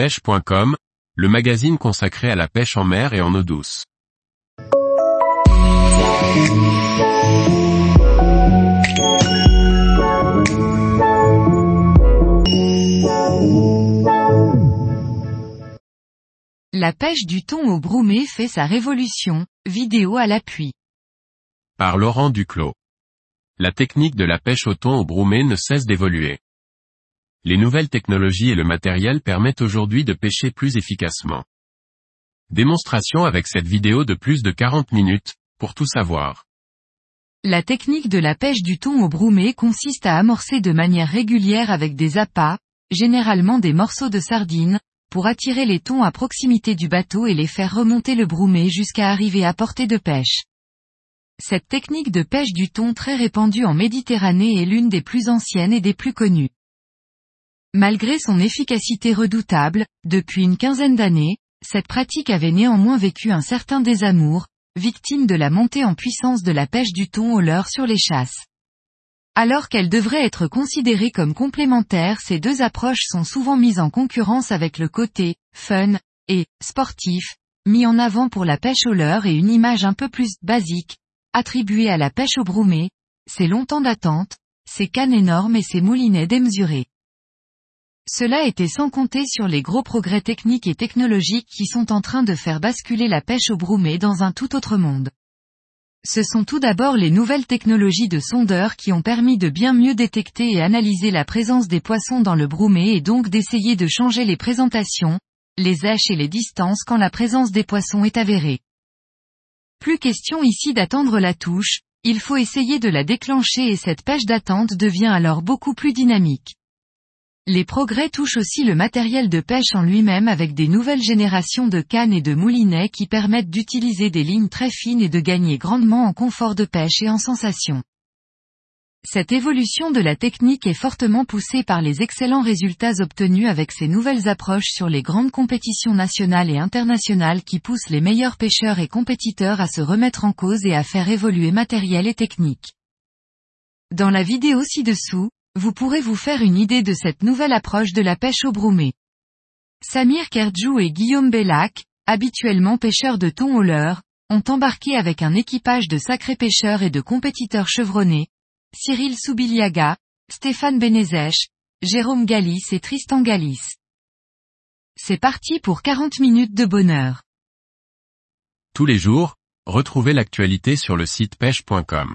pêche.com, le magazine consacré à la pêche en mer et en eau douce. La pêche du thon au broumé fait sa révolution, vidéo à l'appui. Par Laurent Duclos. La technique de la pêche au thon au broumé ne cesse d'évoluer. Les nouvelles technologies et le matériel permettent aujourd'hui de pêcher plus efficacement. Démonstration avec cette vidéo de plus de 40 minutes, pour tout savoir. La technique de la pêche du thon au broumé consiste à amorcer de manière régulière avec des appâts, généralement des morceaux de sardines, pour attirer les thons à proximité du bateau et les faire remonter le broumé jusqu'à arriver à portée de pêche. Cette technique de pêche du thon très répandue en Méditerranée est l'une des plus anciennes et des plus connues. Malgré son efficacité redoutable, depuis une quinzaine d'années, cette pratique avait néanmoins vécu un certain désamour, victime de la montée en puissance de la pêche du thon au leurre sur les chasses. Alors qu'elle devrait être considérée comme complémentaire, ces deux approches sont souvent mises en concurrence avec le côté fun et sportif, mis en avant pour la pêche au leurre et une image un peu plus basique, attribuée à la pêche au broumé, ses longs temps d'attente, ses cannes énormes et ses moulinets démesurés. Cela était sans compter sur les gros progrès techniques et technologiques qui sont en train de faire basculer la pêche au broumé dans un tout autre monde. Ce sont tout d'abord les nouvelles technologies de sondeurs qui ont permis de bien mieux détecter et analyser la présence des poissons dans le broumé et donc d'essayer de changer les présentations, les èches et les distances quand la présence des poissons est avérée. Plus question ici d'attendre la touche, il faut essayer de la déclencher et cette pêche d'attente devient alors beaucoup plus dynamique. Les progrès touchent aussi le matériel de pêche en lui-même avec des nouvelles générations de cannes et de moulinets qui permettent d'utiliser des lignes très fines et de gagner grandement en confort de pêche et en sensation. Cette évolution de la technique est fortement poussée par les excellents résultats obtenus avec ces nouvelles approches sur les grandes compétitions nationales et internationales qui poussent les meilleurs pêcheurs et compétiteurs à se remettre en cause et à faire évoluer matériel et technique. Dans la vidéo ci-dessous, vous pourrez vous faire une idée de cette nouvelle approche de la pêche au broumé. Samir Kerdjou et Guillaume Bellac, habituellement pêcheurs de thon au leurre, ont embarqué avec un équipage de sacrés pêcheurs et de compétiteurs chevronnés, Cyril Soubiliaga, Stéphane Benezèche, Jérôme Galis et Tristan Galis. C'est parti pour 40 minutes de bonheur. Tous les jours, retrouvez l'actualité sur le site pêche.com.